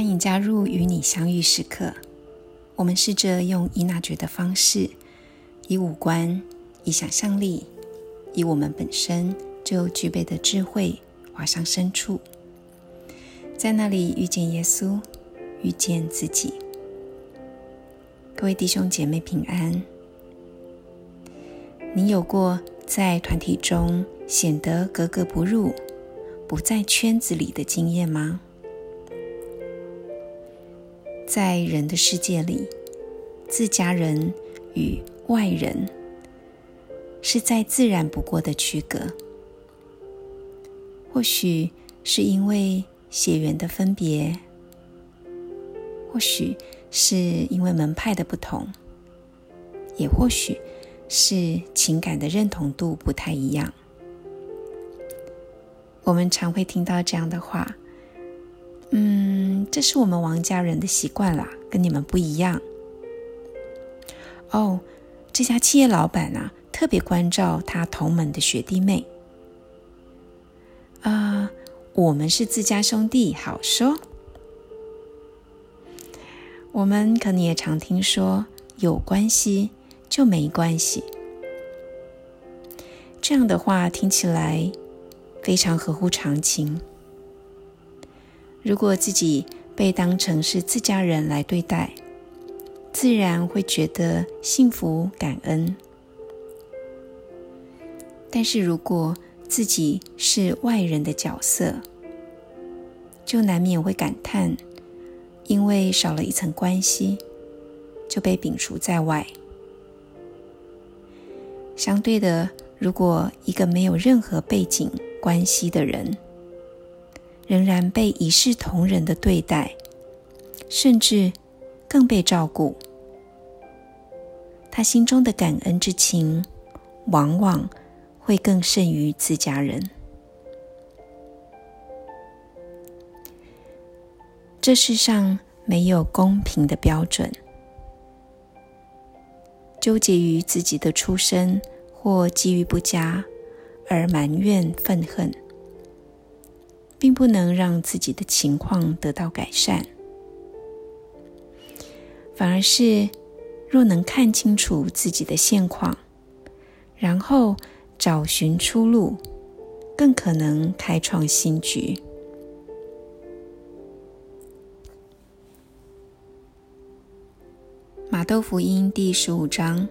欢迎加入与你相遇时刻。我们试着用伊娜觉的方式，以五官、以想象力、以我们本身就具备的智慧，滑向深处，在那里遇见耶稣，遇见自己。各位弟兄姐妹平安。你有过在团体中显得格格不入、不在圈子里的经验吗？在人的世界里，自家人与外人是再自然不过的区隔。或许是因为血缘的分别，或许是因为门派的不同，也或许是情感的认同度不太一样。我们常会听到这样的话。嗯，这是我们王家人的习惯啦，跟你们不一样。哦，这家企业老板啊，特别关照他同门的学弟妹。啊，我们是自家兄弟，好说。我们可能也常听说，有关系就没关系。这样的话听起来非常合乎常情。如果自己被当成是自家人来对待，自然会觉得幸福感恩。但是如果自己是外人的角色，就难免会感叹，因为少了一层关系，就被摒除在外。相对的，如果一个没有任何背景关系的人，仍然被一视同仁的对待，甚至更被照顾，他心中的感恩之情，往往会更胜于自家人。这世上没有公平的标准，纠结于自己的出身或机遇不佳而埋怨愤恨。并不能让自己的情况得到改善，反而是若能看清楚自己的现况，然后找寻出路，更可能开创新局。马豆福音第十五章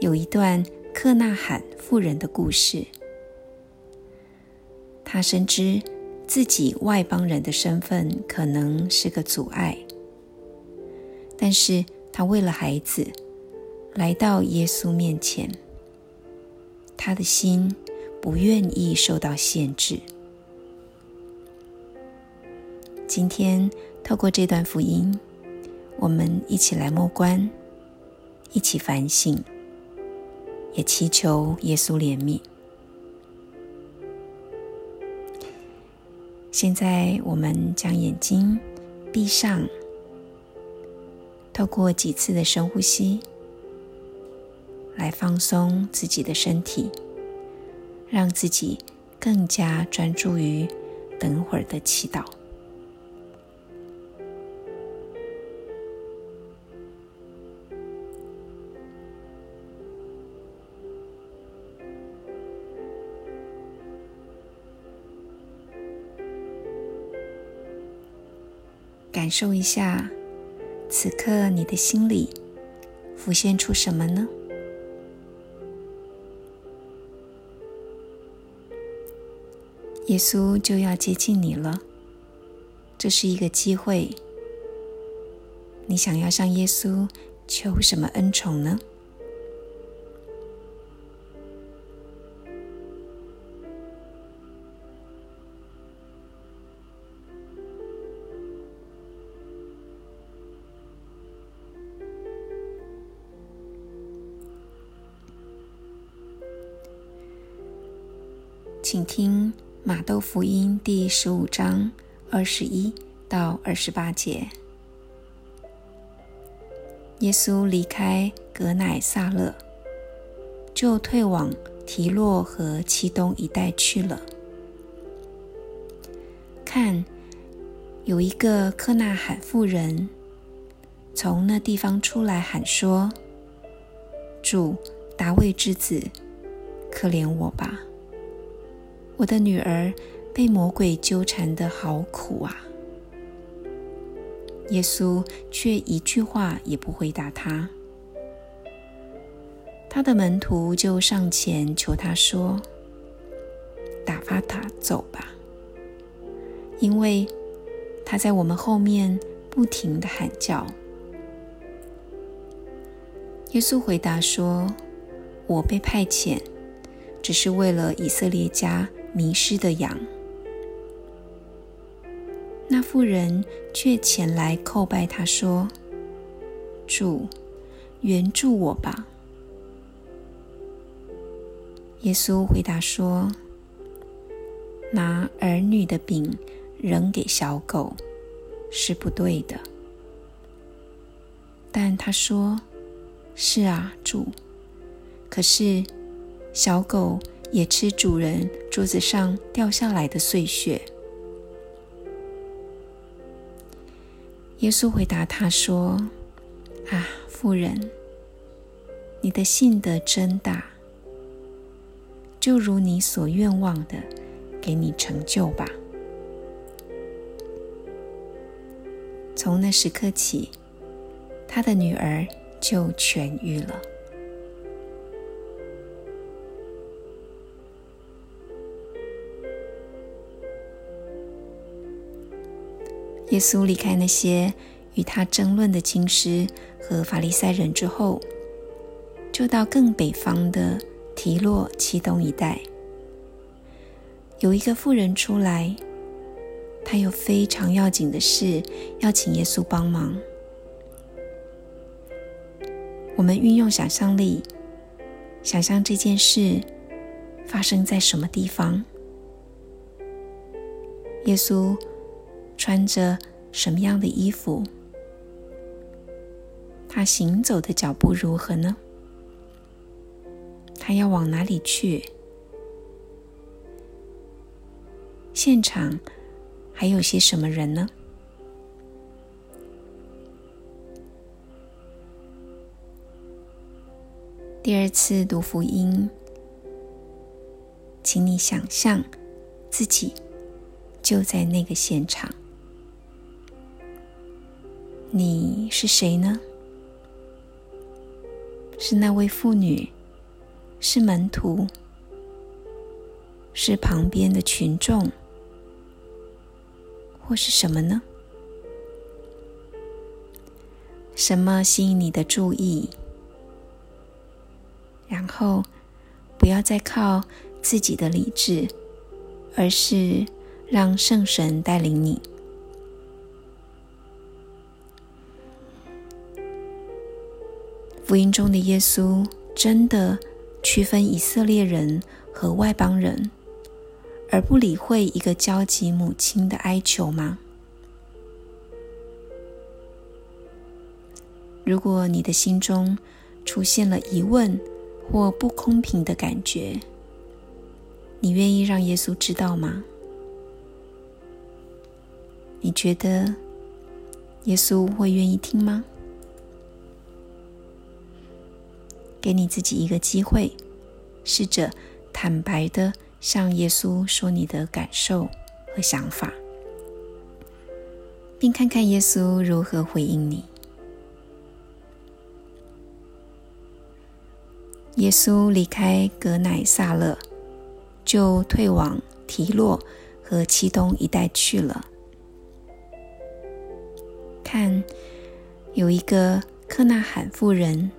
有一段克纳罕妇人的故事，他深知。自己外邦人的身份可能是个阻碍，但是他为了孩子来到耶稣面前，他的心不愿意受到限制。今天透过这段福音，我们一起来默观，一起反省，也祈求耶稣怜悯。现在，我们将眼睛闭上，透过几次的深呼吸，来放松自己的身体，让自己更加专注于等会儿的祈祷。感受一下，此刻你的心里浮现出什么呢？耶稣就要接近你了，这是一个机会。你想要向耶稣求什么恩宠呢？请听马窦福音第十五章二十一到二十八节。耶稣离开格乃撒勒，就退往提洛和其东一带去了。看，有一个科纳罕妇人从那地方出来喊说：“主，大卫之子，可怜我吧！我的女儿被魔鬼纠缠的好苦啊！”耶稣却一句话也不回答他。他的门徒就上前求他说：“打发他走吧，因为他在我们后面不停的喊叫。”耶稣回答说：“我被派遣，只是为了以色列家迷失的羊。”那妇人却前来叩拜他说：“主，援助我吧。”耶稣回答说：“拿儿女的饼扔给小狗是不对的。”但他说：“是啊，主。可是小狗也吃主人桌子上掉下来的碎屑。”耶稣回答他说：“啊，妇人，你的信德真大。”就如你所愿望的，给你成就吧。从那时刻起，他的女儿就痊愈了。耶稣离开那些与他争论的经师和法利赛人之后，就到更北方的。提洛启东一带有一个妇人出来，她有非常要紧的事要请耶稣帮忙。我们运用想象力，想象这件事发生在什么地方？耶稣穿着什么样的衣服？他行走的脚步如何呢？他要往哪里去？现场还有些什么人呢？第二次读福音，请你想象自己就在那个现场。你是谁呢？是那位妇女？是门徒，是旁边的群众，或是什么呢？什么吸引你的注意？然后不要再靠自己的理智，而是让圣神带领你。福音中的耶稣真的。区分以色列人和外邦人，而不理会一个焦急母亲的哀求吗？如果你的心中出现了疑问或不公平的感觉，你愿意让耶稣知道吗？你觉得耶稣会愿意听吗？给你自己一个机会，试着坦白的向耶稣说你的感受和想法，并看看耶稣如何回应你。耶稣离开格乃撒勒，就退往提洛和其东一带去了。看，有一个克纳罕妇人。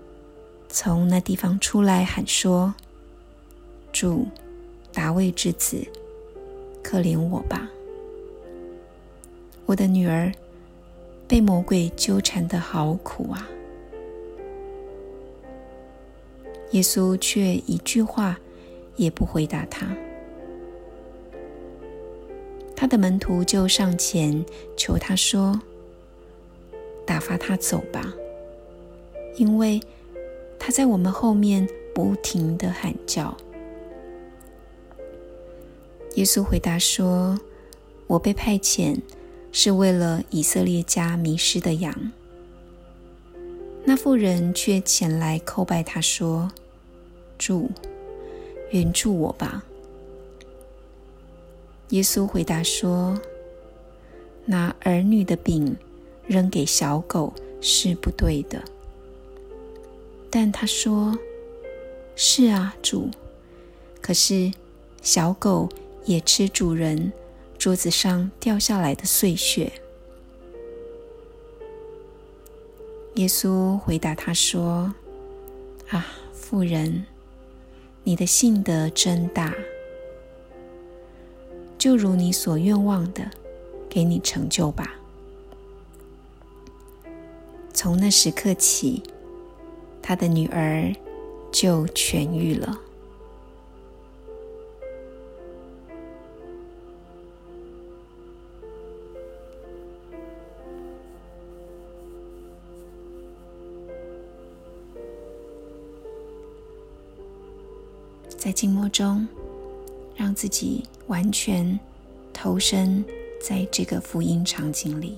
从那地方出来喊说：“主，大卫之子，可怜我吧！我的女儿被魔鬼纠缠的好苦啊！”耶稣却一句话也不回答他。他的门徒就上前求他说：“打发他走吧，因为。”他在我们后面不停的喊叫。耶稣回答说：“我被派遣，是为了以色列家迷失的羊。那妇人却前来叩拜他，说：“主，援助我吧。”耶稣回答说：“拿儿女的饼扔给小狗是不对的。”但他说：“是啊，主。可是小狗也吃主人桌子上掉下来的碎屑。”耶稣回答他说：“啊，妇人，你的信德真大。”就如你所愿望的，给你成就吧。从那时刻起，他的女儿就痊愈了。在静默中。让自己完全投身在这个福音场景里。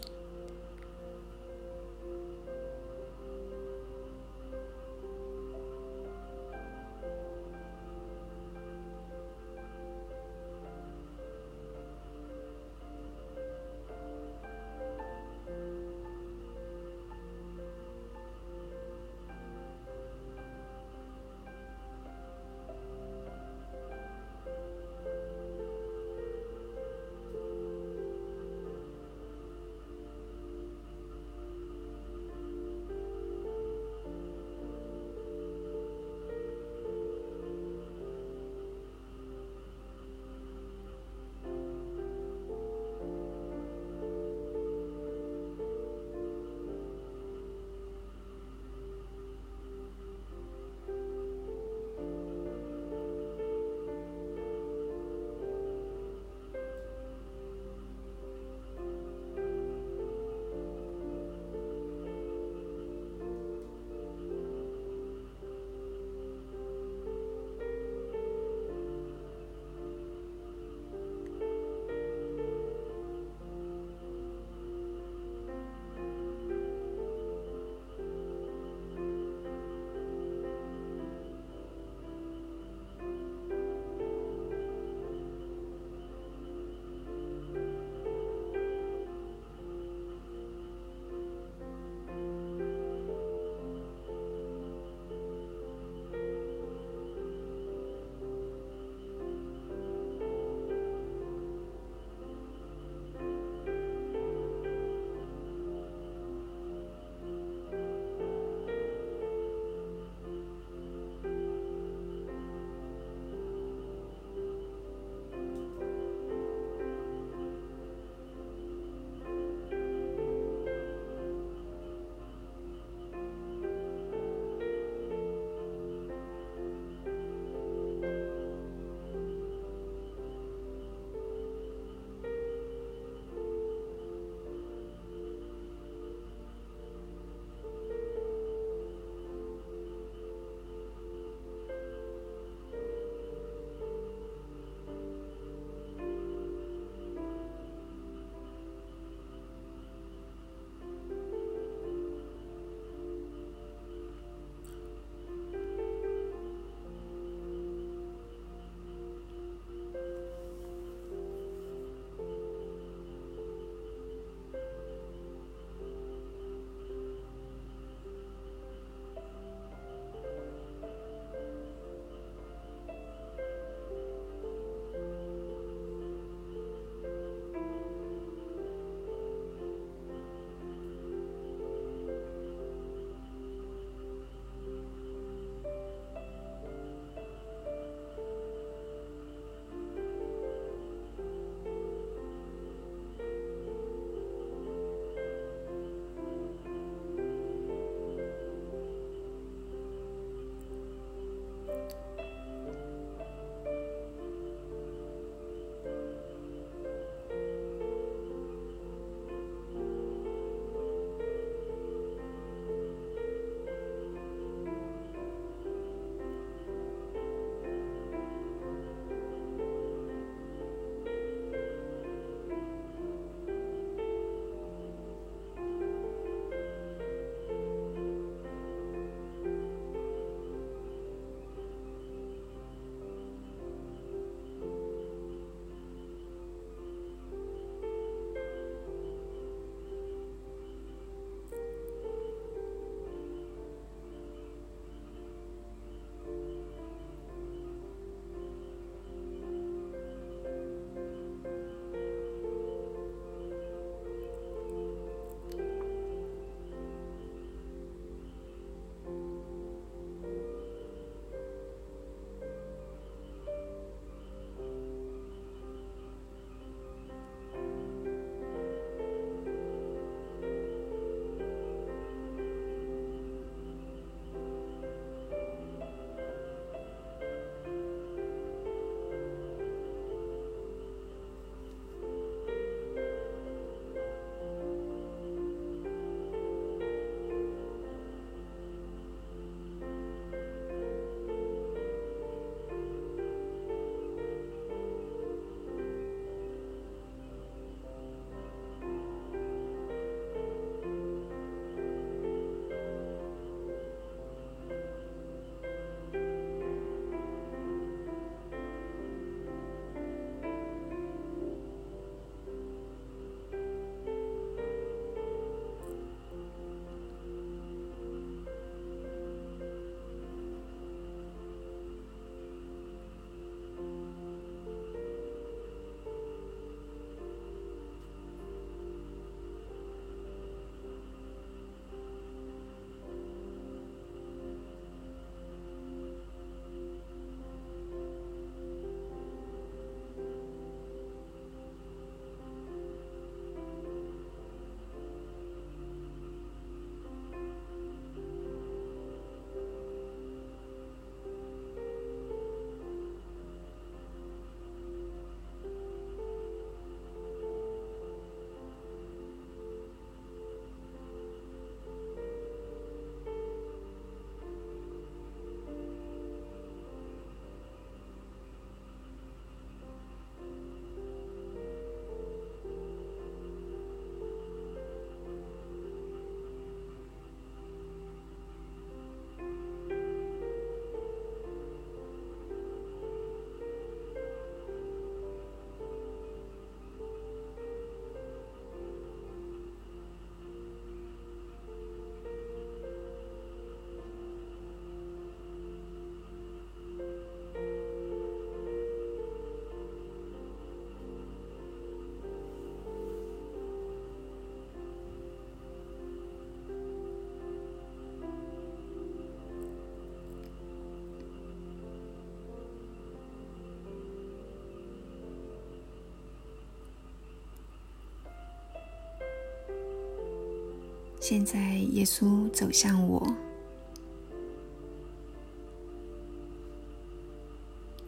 现在，耶稣走向我，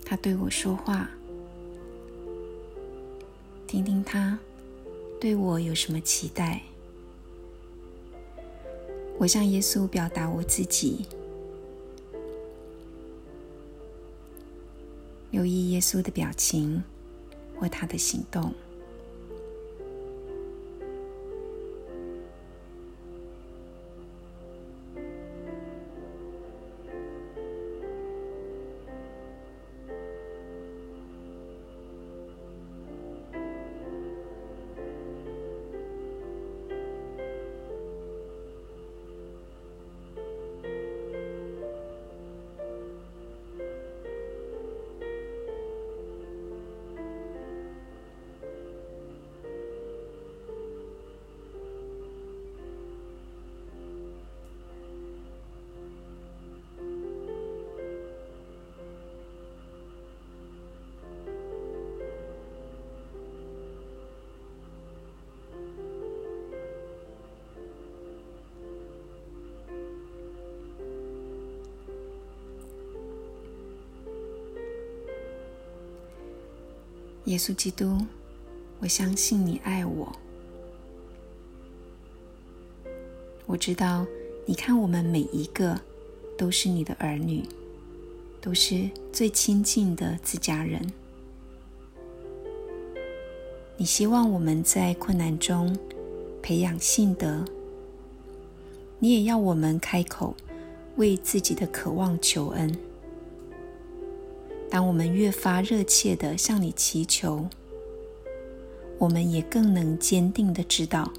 他对我说话，听听他对我有什么期待。我向耶稣表达我自己，留意耶稣的表情或他的行动。耶稣基督，我相信你爱我。我知道你看我们每一个都是你的儿女，都是最亲近的自家人。你希望我们在困难中培养信德，你也要我们开口为自己的渴望求恩。当我们越发热切的向你祈求，我们也更能坚定的知道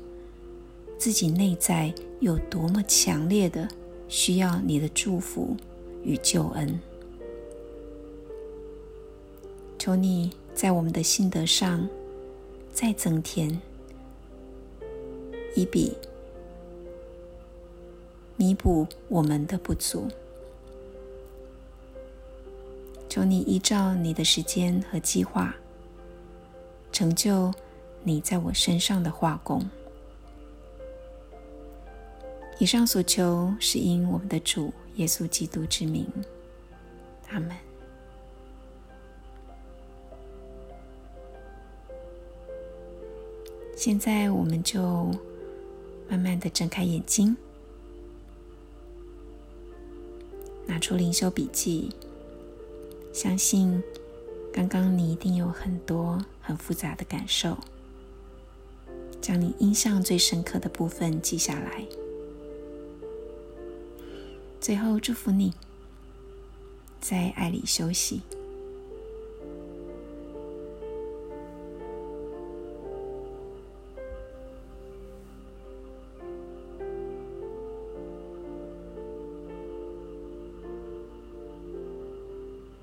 自己内在有多么强烈的需要你的祝福与救恩。求你在我们的心德上再增添，以比弥补我们的不足。求你依照你的时间和计划，成就你在我身上的化工。以上所求是因我们的主耶稣基督之名，阿门。现在我们就慢慢的睁开眼睛，拿出灵修笔记。相信刚刚你一定有很多很复杂的感受，将你印象最深刻的部分记下来。最后祝福你，在爱里休息。